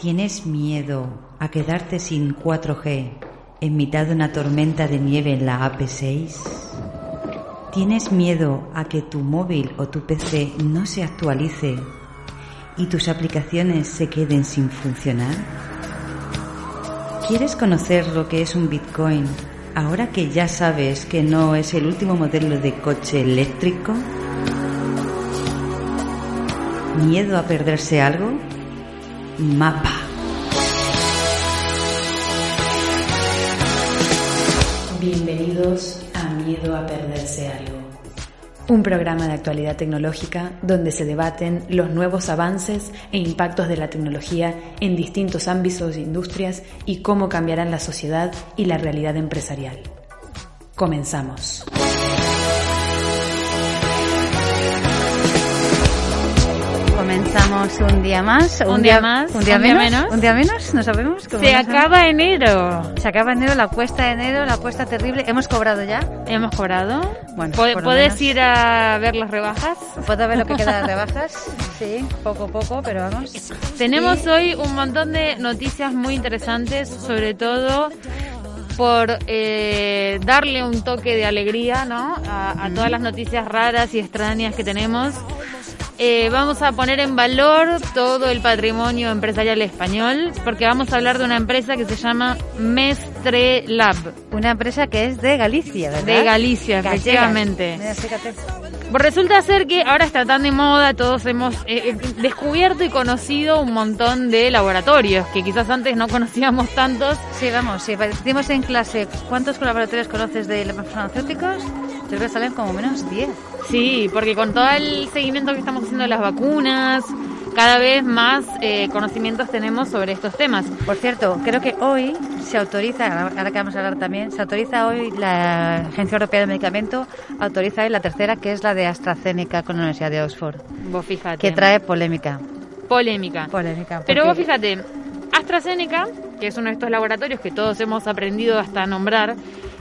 ¿Tienes miedo a quedarte sin 4G en mitad de una tormenta de nieve en la AP6? ¿Tienes miedo a que tu móvil o tu PC no se actualice y tus aplicaciones se queden sin funcionar? ¿Quieres conocer lo que es un Bitcoin ahora que ya sabes que no es el último modelo de coche eléctrico? ¿Miedo a perderse algo? Mapa. Bienvenidos a Miedo a Perderse Algo. Un programa de actualidad tecnológica donde se debaten los nuevos avances e impactos de la tecnología en distintos ámbitos e industrias y cómo cambiarán la sociedad y la realidad empresarial. Comenzamos. Comenzamos un día más. Un, día, más. Un día, menos, Un día menos. No sabemos. cómo Se no acaba enero. Se acaba enero, la cuesta de enero, la cuesta terrible. ¿Hemos cobrado ya? Hemos cobrado. Bueno, ¿Puedes menos. ir a ver las rebajas? ¿Puedo ver lo que queda de rebajas? Sí, poco a poco, pero vamos. Tenemos hoy un montón de noticias muy interesantes, sobre todo por eh, darle un toque de alegría ¿no? a, a todas las noticias raras y extrañas que tenemos. Eh, vamos a poner en valor todo el patrimonio empresarial español porque vamos a hablar de una empresa que se llama Mestre Lab Una empresa que es de Galicia, ¿verdad? de Galicia, Gallega. efectivamente. Mira, fíjate. Pues resulta ser que ahora está tan de moda, todos hemos eh, eh, descubierto y conocido un montón de laboratorios que quizás antes no conocíamos tantos. Sí, vamos, si decimos en clase cuántos laboratorios conoces de farmacéuticos, yo creo que salen como menos 10. Sí, porque con todo el seguimiento que estamos haciendo de las vacunas, cada vez más eh, conocimientos tenemos sobre estos temas. Por cierto, creo que hoy se autoriza, ahora que vamos a hablar también, se autoriza hoy la Agencia Europea del Medicamento, autoriza hoy la tercera, que es la de AstraZeneca con la Universidad de Oxford, Vos fíjate. que trae polémica. polémica. Polémica. Pero vos fíjate, AstraZeneca, que es uno de estos laboratorios que todos hemos aprendido hasta nombrar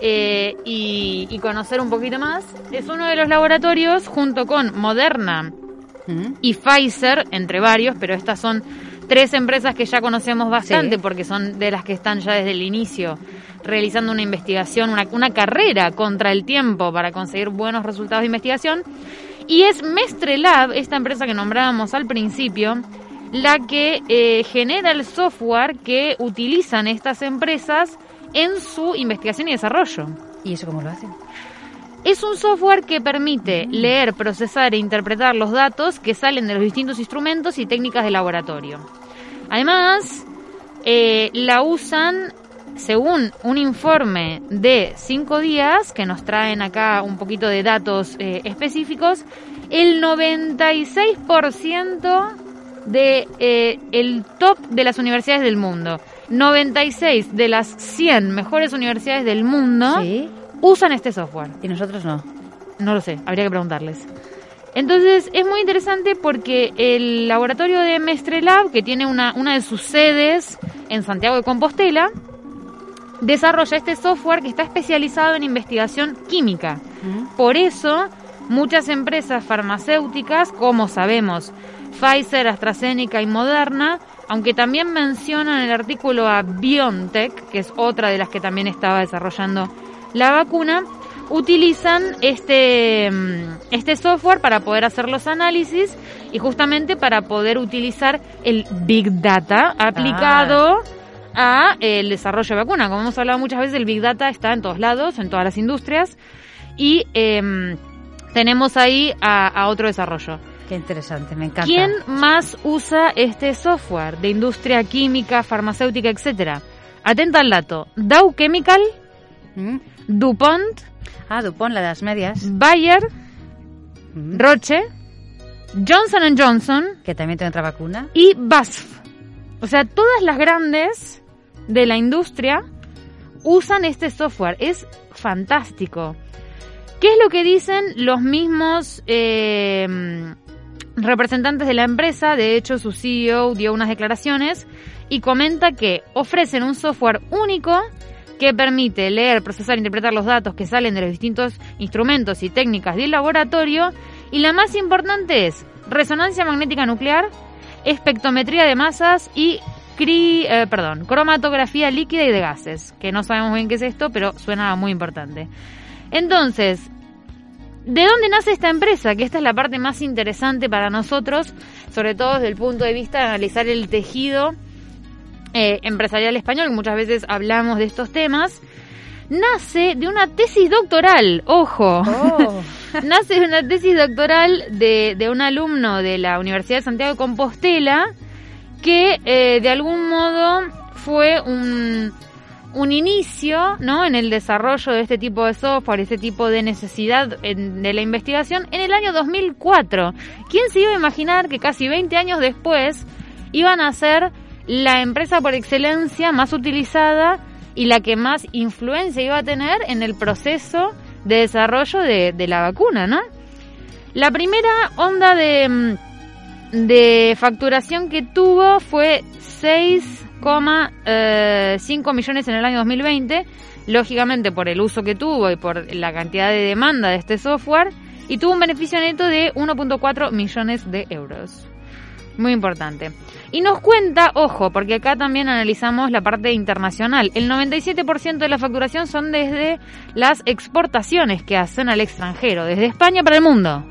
eh, y, y conocer un poquito más, es uno de los laboratorios junto con Moderna ¿Mm? y Pfizer, entre varios, pero estas son tres empresas que ya conocemos bastante Sí. porque son de las que están ya desde el inicio realizando una investigación, una, una carrera contra el tiempo para conseguir buenos resultados de investigación. Y es Mestre Lab, esta empresa que nombrábamos al principio, la que eh, genera el software que utilizan estas empresas en su investigación y desarrollo. ¿Y eso cómo lo hacen? Es un software que permite leer, procesar e interpretar los datos que salen de los distintos instrumentos y técnicas de laboratorio. Además, eh, la usan según un informe de cinco días, que nos traen acá un poquito de datos eh, específicos, el 96% de eh, el top de las universidades del mundo. 96 de las 100 mejores universidades del mundo Sí, usan este software. y nosotros no. No lo sé, habría que preguntarles. Entonces es muy interesante porque el laboratorio de Mestre Lab, que tiene una, una de sus sedes en Santiago de Compostela, desarrolla este software que está especializado en investigación química. Por eso, muchas empresas farmacéuticas, como sabemos, Pfizer, AstraZeneca y Moderna, aunque también mencionan en el artículo a BioNTech, que es otra de las que también estaba desarrollando la vacuna, utilizan este, mm, este software para poder hacer los análisis y justamente para poder utilizar el Big Data aplicado a el desarrollo de vacuna. Como hemos hablado muchas veces, el Big Data está en todos lados, en todas las industrias, y em, tenemos ahí a, a otro desarrollo. Qué interesante, me encanta. ¿Quién más usa este software de industria química, farmacéutica, etcétera? Atenta al dato. Dow Chemical, ¿Mm? DuPont, Ah, Dupont, la de las medias. Bayer Roche, Johnson Johnson. Que también tiene otra vacuna. Y BASF. O sea, todas las grandes de la industria usan este software. Es fantástico. ¿Qué es lo que dicen los mismos eh, representantes de la empresa? De hecho, su CEO dio unas declaraciones y comenta que ofrecen un software único que permite leer, procesar e interpretar los datos que salen de los distintos instrumentos y técnicas del laboratorio. Y la más importante es resonancia magnética nuclear, espectrometría de masas y eh, perdón, cromatografía líquida y de gases, que no sabemos bien qué es esto, pero suena muy importante. Entonces, ¿de dónde nace esta empresa? Que esta es la parte más interesante para nosotros, sobre todo desde el punto de vista de analizar el tejido eh, empresarial español, que muchas veces hablamos de estos temas. Nace de una tesis doctoral, ojo. Oh. nace de una tesis doctoral de, de un alumno de la Universidad de Santiago de Compostela, que eh, de algún modo fue un, un inicio ¿no? en el desarrollo de este tipo de software, este tipo de necesidad de la investigación en el año 2004. ¿Quién se iba a imaginar que casi 20 años después iban a ser la empresa por excelencia más utilizada y la que más influencia iba a tener en el proceso de desarrollo de, de la vacuna, ¿no? La primera onda de, mm, de facturación que tuvo fue 6 3,5 eh, millones en el año 2020, lógicamente por el uso que tuvo y por la cantidad de demanda de este software, y tuvo un beneficio neto de 1.4 millones de euros. Muy importante. Y nos cuenta, ojo, porque acá también analizamos la parte internacional. El 97% de la facturación son desde las exportaciones que hacen al extranjero, desde España para el mundo.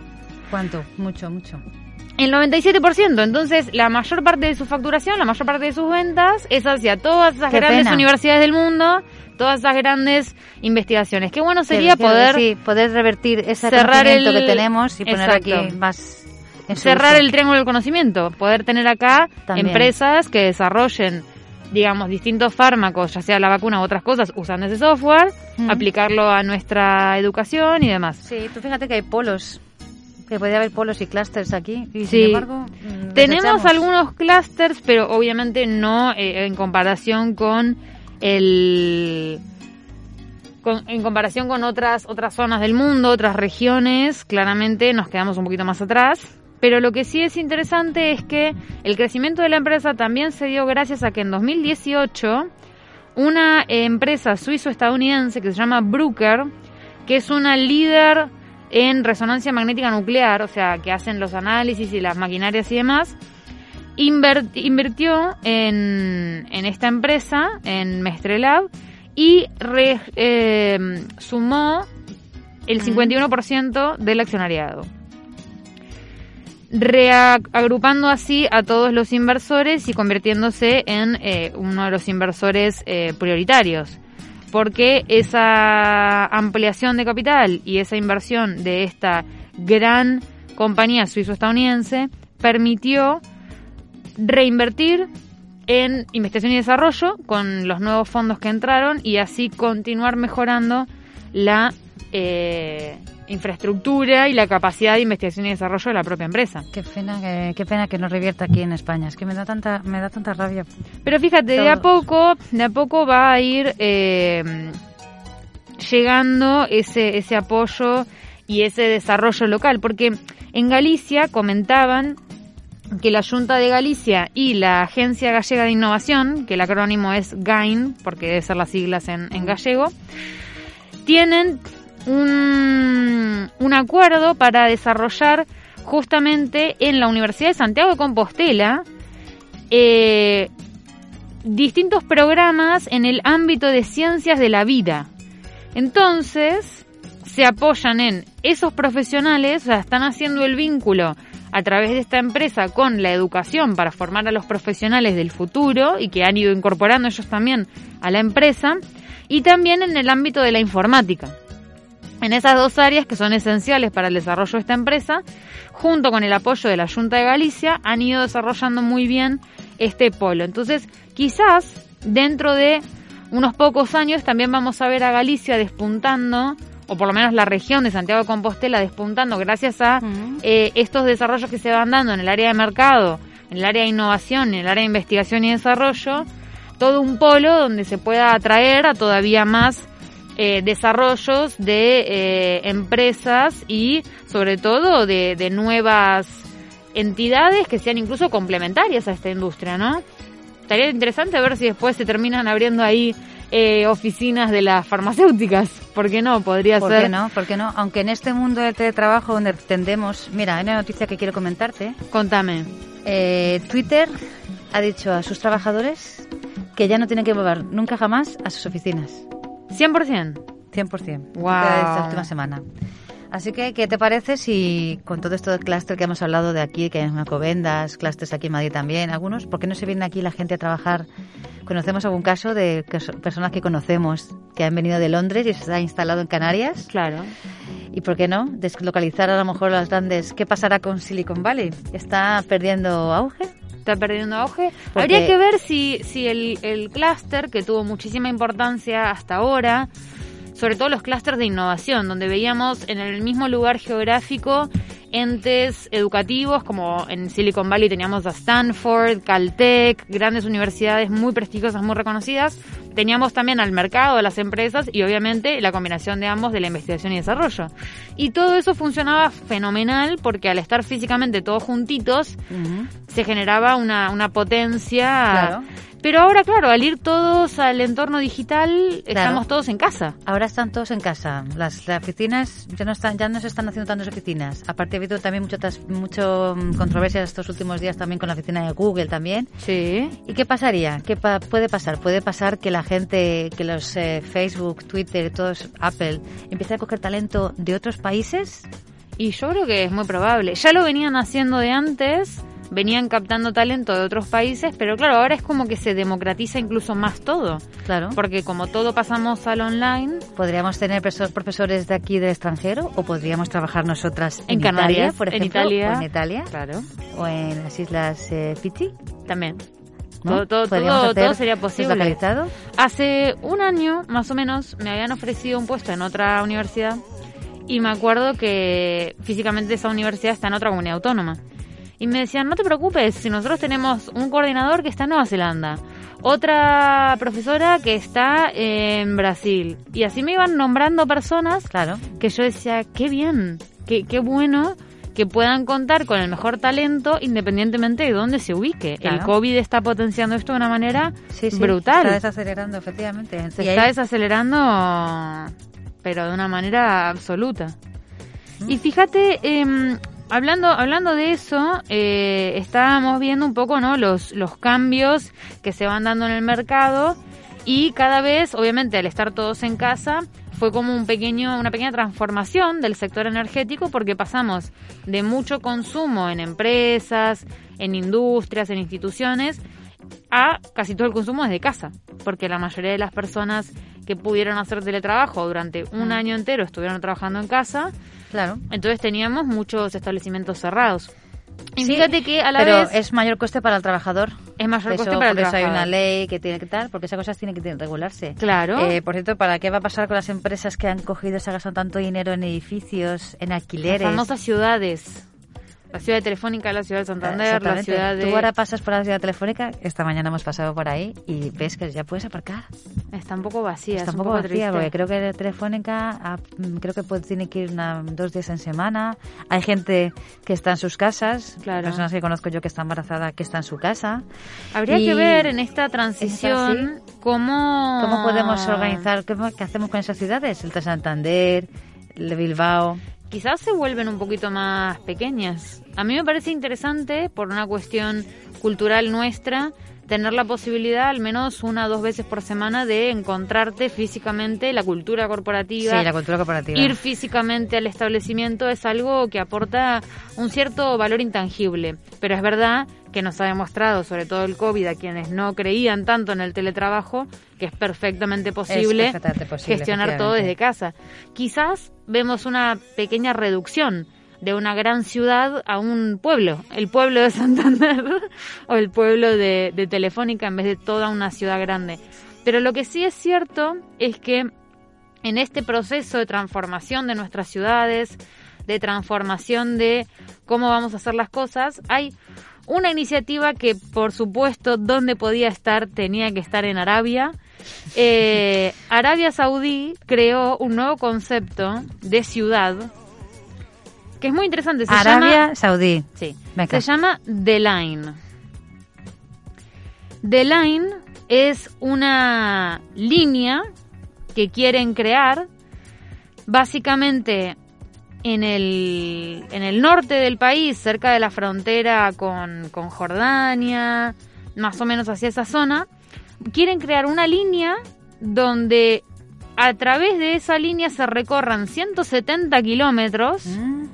¿Cuánto? Mucho, mucho. El 97%, entonces la mayor parte de su facturación, la mayor parte de sus ventas es hacia todas esas grandes universidades del mundo, todas esas grandes investigaciones. Qué bueno sería poder poder revertir ese cerrar el que tenemos y poner aquí más cerrar el triángulo del conocimiento, poder tener acá empresas que desarrollen digamos, distintos fármacos, ya sea la vacuna u otras cosas, usando ese software, aplicarlo a nuestra educación y demás. Sí, tú fíjate que hay polos que podría haber polos y clústeres aquí. Y sin embargo, mm, tenemos algunos clústeres, pero obviamente no eh, en comparación con el en comparación con otras otras zonas del mundo, otras regiones, claramente nos quedamos un poquito más atrás. Pero lo que sí es interesante es que el crecimiento de la empresa también se dio gracias a que en 2018 una empresa suizo-estadounidense que se llama Bruker, que es una líder en resonancia magnética nuclear, o sea, que hacen los análisis y las maquinarias y demás, invirtió en, en, esta empresa, en Mestrelab, y eh, sumó el 51% del accionariado. Reagrupando así a todos los inversores y convirtiéndose en eh, uno de los inversores eh, prioritarios porque esa ampliación de capital y esa inversión de esta gran compañía suizo-estadounidense permitió reinvertir en investigación y desarrollo con los nuevos fondos que entraron y así continuar mejorando la eh, infraestructura y la capacidad de investigación y desarrollo de la propia empresa. Qué pena que, qué pena que no revierta aquí en España, es que me da tanta, me da tanta rabia. Pero fíjate, de a poco, de a poco va a ir eh, llegando ese, ese apoyo y ese desarrollo local, porque en Galicia comentaban que la Junta de Galicia y la Agencia Gallega de Innovación, que el acrónimo es GAIN, porque debe ser las siglas en, en gallego, tienen un, un acuerdo para desarrollar justamente en la Universidad de Santiago de Compostela eh, distintos programas en el ámbito de ciencias de la vida. Entonces, se apoyan en esos profesionales, o sea, están haciendo el vínculo a través de esta empresa con la educación para formar a los profesionales del futuro y que han ido incorporando ellos también a la empresa, y también en el ámbito de la informática en esas dos áreas que son esenciales para el desarrollo de esta empresa, junto con el apoyo de la Junta de Galicia, han ido desarrollando muy bien este polo. Entonces, quizás dentro de unos pocos años también vamos a ver a Galicia despuntando o por lo menos la región de Santiago de Compostela despuntando gracias a eh, estos desarrollos que se van dando en el área de mercado, en el área de innovación, en el área de investigación y desarrollo, todo un polo donde se pueda atraer a todavía más eh, desarrollos de eh, empresas y sobre todo de, de nuevas entidades que sean incluso complementarias a esta industria, ¿no? Estaría interesante ver si después se terminan abriendo ahí eh, oficinas de las farmacéuticas. ¿Por qué no? Podría ¿Por ser. qué no? ¿Por qué no? Aunque en este mundo del teletrabajo donde tendemos... Mira, hay una noticia que quiero comentarte. Contame. Eh, Twitter ha dicho a sus trabajadores que ya no tienen que volver nunca jamás a sus oficinas. 100%. 100%. Guau. Esta última semana. Así que, ¿qué te parece si con todo esto del clúster que hemos hablado de aquí, que hay en Alcobendas, clústeres aquí en Madrid también, algunos, ¿por qué no se viene aquí la gente a trabajar? Conocemos algún caso de personas que conocemos que han venido de Londres y se han instalado en Canarias. Claro. ¿Y por qué no? Deslocalizar a lo mejor las grandes. ¿Qué pasará con Silicon Valley? ¿Está perdiendo auge? Está perdiendo auge. Porque- Habría que ver si, si el, el clúster, que tuvo muchísima importancia hasta ahora, sobre todo los clústeres de innovación, donde veíamos en el mismo lugar geográfico entes educativos, como en Silicon Valley teníamos a Stanford, Caltech, grandes universidades muy prestigiosas, muy reconocidas. Teníamos también al mercado, a las empresas y obviamente la combinación de ambos de la investigación y desarrollo. Y todo eso funcionaba fenomenal porque al estar físicamente todos juntitos, se generaba una, una potencia. Claro. Pero ahora, claro, al ir todos al entorno digital, estamos todos en casa. Ahora están todos en casa. Las, las oficinas ya no están, ya no se están haciendo tantas oficinas. Aparte ha habido también mucho, mucho mm, controversia estos últimos días también con la oficina de Google también. Sí. ¿Y qué pasaría? ¿Qué pa- puede pasar? Puede pasar que la gente, que los eh, Facebook, Twitter, todos Apple, empiecen a coger talento de otros países. Y yo creo que es muy probable. Ya lo venían haciendo de antes, venían captando talento de otros países, pero claro, ahora es como que se democratiza incluso más todo. Claro. Porque como todo pasamos al online, Podríamos tener profesores de aquí del extranjero o podríamos trabajar nosotras En en, Canarias, Italia, por en ejemplo, Italia. o en Italia claro, o en las islas eh, Fiji. también. ¿no? Todo, todo, todo, sería posible. deslocalizado. Hace un año, más o menos, me habían ofrecido un puesto en otra universidad y me acuerdo que físicamente esa universidad está en otra comunidad autónoma. Y me decían, no te preocupes, si nosotros tenemos un coordinador que está en Nueva Zelanda, otra profesora que está en Brasil. Y así me iban nombrando personas Claro. que yo decía, qué bien, qué, qué bueno que puedan contar con el mejor talento independientemente de dónde se ubique. El. COVID está potenciando esto de una manera Sí, sí, brutal. Está desacelerando, efectivamente. Se está ahí- desacelerando, pero de una manera absoluta. Y fíjate, eh, hablando, hablando de eso, eh, estábamos viendo un poco ¿no? los, los cambios que se van dando en el mercado y cada vez, obviamente, al estar todos en casa, fue como un pequeño, una pequeña transformación del sector energético porque pasamos de mucho consumo en empresas, en industrias, en instituciones, a casi todo el consumo desde casa, porque la mayoría de las personas que pudieron hacer teletrabajo durante un año entero estuvieron trabajando en casa, Claro. entonces teníamos muchos establecimientos cerrados. Y Sí, fíjate que a la pero vez es mayor coste para el trabajador. es mayor Eso- coste para el por eso hay trabajador. una ley que tiene que tal, porque esas cosas tienen que regularse. Claro. Eh, por cierto, ¿para qué va a pasar con las empresas que han cogido, se han gastado tanto dinero en edificios, en Las alquileres? famosas ciudades. La ciudad de Telefónica, la ciudad de Santander, la ciudad de... Tú ahora pasas por la ciudad telefónica, esta mañana hemos pasado por ahí y ves que ya puedes aparcar. Está un poco vacía, Está es un poco vacía, triste. porque creo que Telefónica ah, mm, creo que puede- tiene que ir una- dos días en semana. Hay gente que está en sus casas, Claro. personas que conozco yo que está embarazada que está en su casa. Habría Y- que ver en esta transición cómo... ¿Cómo podemos organizar, qué, qué hacemos con esas ciudades? El de Santander, el de Bilbao. Quizás se vuelven un poquito más pequeñas. A mí me parece interesante, por una cuestión cultural nuestra, tener la posibilidad, al menos una o dos veces por semana, de encontrarte físicamente la cultura corporativa. Sí, la cultura corporativa. Ir físicamente al establecimiento es algo que aporta un cierto valor intangible, pero es verdad que nos ha demostrado, sobre todo el COVID, a quienes no creían tanto en el teletrabajo, que es perfectamente posible, perfectamente posible, gestionar todo desde casa. Quizás vemos una pequeña reducción de una gran ciudad a un pueblo, el pueblo de Santander o el pueblo de, Telefónica en vez de toda una ciudad grande. Pero lo que sí es cierto es que en este proceso de transformación de nuestras ciudades, de transformación de cómo vamos a hacer las cosas, hay una iniciativa que, por supuesto, donde podía estar, tenía que estar en Arabia. Eh, Arabia Saudí creó un nuevo concepto de ciudad que es muy interesante. Se Arabia Saudí. Sí. Se llama The Line. The Line es una línea que quieren crear básicamente en el, en el norte del país, cerca de la frontera con, con Jordania, más o menos hacia esa zona, quieren crear una línea donde a través de esa línea se recorran 170 kilómetros, mm.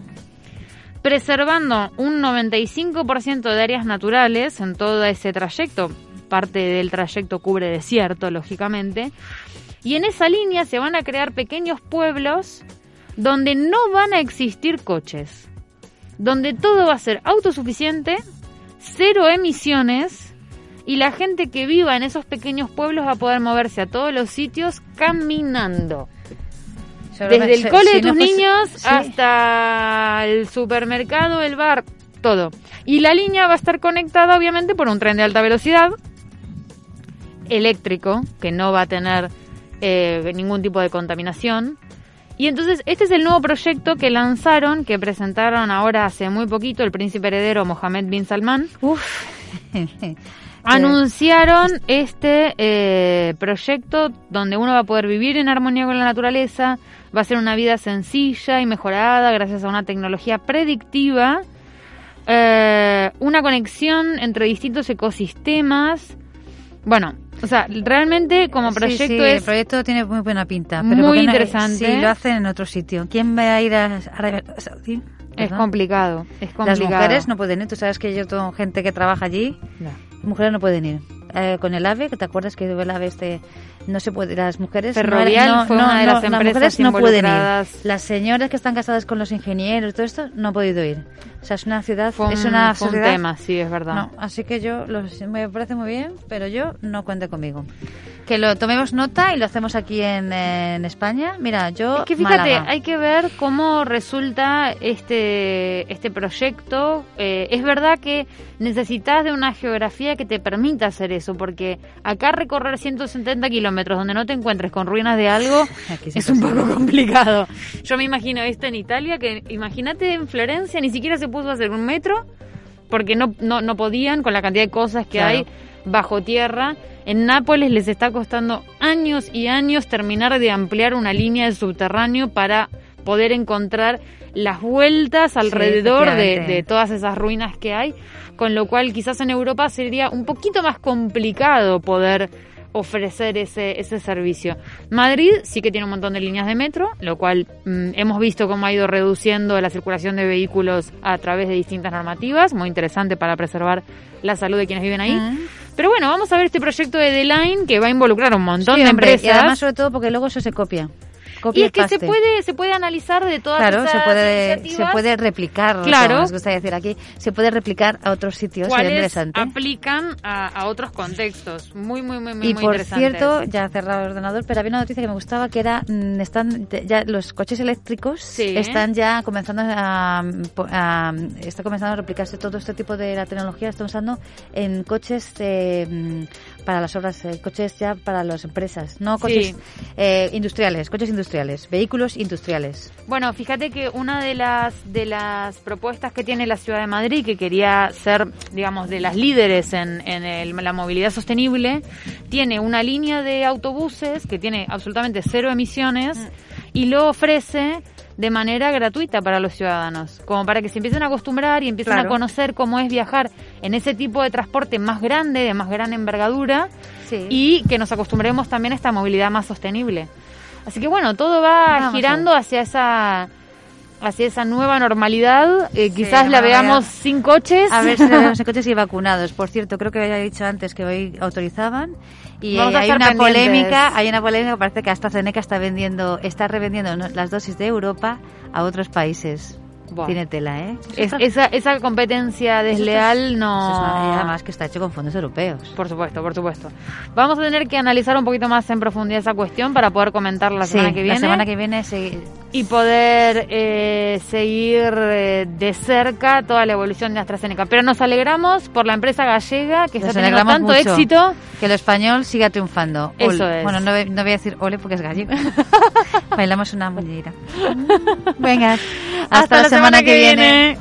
Preservando un 95% de áreas naturales en todo ese trayecto. Parte del trayecto cubre desierto, lógicamente. Y en esa línea se van a crear pequeños pueblos donde no van a existir coches, donde todo va a ser autosuficiente, cero emisiones y la gente que viva en esos pequeños pueblos va a poder moverse a todos los sitios caminando. Desde el cole de tus niños hasta el supermercado, el bar, todo. Y la línea va a estar conectada obviamente por un tren de alta velocidad eléctrico que no va a tener eh, ningún tipo de contaminación y entonces este es el nuevo proyecto que lanzaron, que presentaron ahora hace muy poquito el príncipe heredero Mohammed bin Salman. Uf. Anunciaron este eh, proyecto donde uno va a poder vivir en armonía con la naturaleza, va a ser una vida sencilla y mejorada gracias a una tecnología predictiva, eh, una conexión entre distintos ecosistemas. Bueno, o sea, realmente como proyecto sí, sí, es... el proyecto tiene muy buena pinta. Pero muy interesante. Si lo hacen en otro sitio. ¿Quién va a ir a Arabia Saudí? Es complicado, es complicado. Las mujeres no pueden ir. Tú sabes que yo tengo gente que trabaja allí. No. Mujeres no pueden ir. Eh, con el AVE, que te acuerdas que el AVE este no se puede las mujeres Ferrovial no, fue una de las empresas no pueden ir. las señoras que están casadas con los ingenieros todo esto no han podido ir. O sea es una ciudad es una fue un tema sí es verdad. No, así que yo me parece muy bien pero yo no cuente conmigo. Que lo tomemos nota y lo hacemos aquí en, en España. Mira yo es que fíjate hay que ver cómo resulta este este proyecto. Eh, es verdad que necesitas de una geografía que te permita hacer eso porque acá recorrer 170 kilómetros donde no te encuentres con ruinas de algo es un poco complicado. Yo me imagino esto en Italia, que imagínate en Florencia ni siquiera se puso a hacer un metro porque no, no, no podían con la cantidad de cosas que hay bajo tierra. En Nápoles les está costando años y años terminar de ampliar una línea de subterráneo para poder encontrar las vueltas alrededor de, de, todas esas ruinas que hay, con lo cual quizás en Europa sería un poquito más complicado poder ofrecer ese, ese servicio. Madrid sí que tiene un montón de líneas de metro, lo cual mm, hemos visto cómo ha ido reduciendo la circulación de vehículos a través de distintas normativas, muy interesante para preservar la salud de quienes viven ahí. Pero bueno, vamos a ver este proyecto de The Line que va a involucrar un montón de empresas. Y además, sobre todo, porque luego eso se copia y es que se puede se puede analizar de todas claro, se puede se puede replicar claro. nos gusta decir aquí se puede replicar a otros sitios interesante. aplican a, otros contextos muy muy muy muy y por cierto ya cerrado el ordenador pero había una noticia que me gustaba que era mm, están ya los coches eléctricos están ya comenzando a, está comenzando a replicarse todo este tipo de la tecnología está usando en coches mm, para las obras eh, coches ya para las empresas no coches eh, industriales coches industriales vehículos industriales. Bueno, fíjate que una de las de las propuestas que tiene la ciudad de Madrid, que quería ser, digamos, de las líderes en, en la movilidad sostenible, tiene una línea de autobuses que tiene absolutamente cero emisiones y lo ofrece de manera gratuita para los ciudadanos, como para que se empiecen a acostumbrar y empiecen a conocer cómo es viajar en ese tipo de transporte más grande, de más gran envergadura, y que nos acostumbremos también a esta movilidad más sostenible. Así que bueno, todo va girando hacia esa hacia esa nueva normalidad. Eh, quizás la veamos sin coches. A ver si la vemos sin coches y vacunados. Por cierto, creo que había dicho antes que hoy autorizaban. Y hay una polémica, hay una polémica, parece que AstraZeneca está vendiendo, está revendiendo las dosis de Europa a otros países. Tiene tela, ¿eh? esa, esa competencia desleal no... además que está hecho con fondos europeos. Por supuesto, por supuesto. Vamos a tener que analizar un poquito más en profundidad esa cuestión para poder comentar la semana que viene. la semana que viene Y poder eh, seguir eh, de cerca toda la evolución de AstraZeneca. Pero nos alegramos por la empresa gallega que está teniendo tanto éxito. Que el español siga triunfando. Eso es. Bueno, no, voy a decir ole porque es gallego. Bailamos una muñeira. Venga, hasta, la semana, que, viene.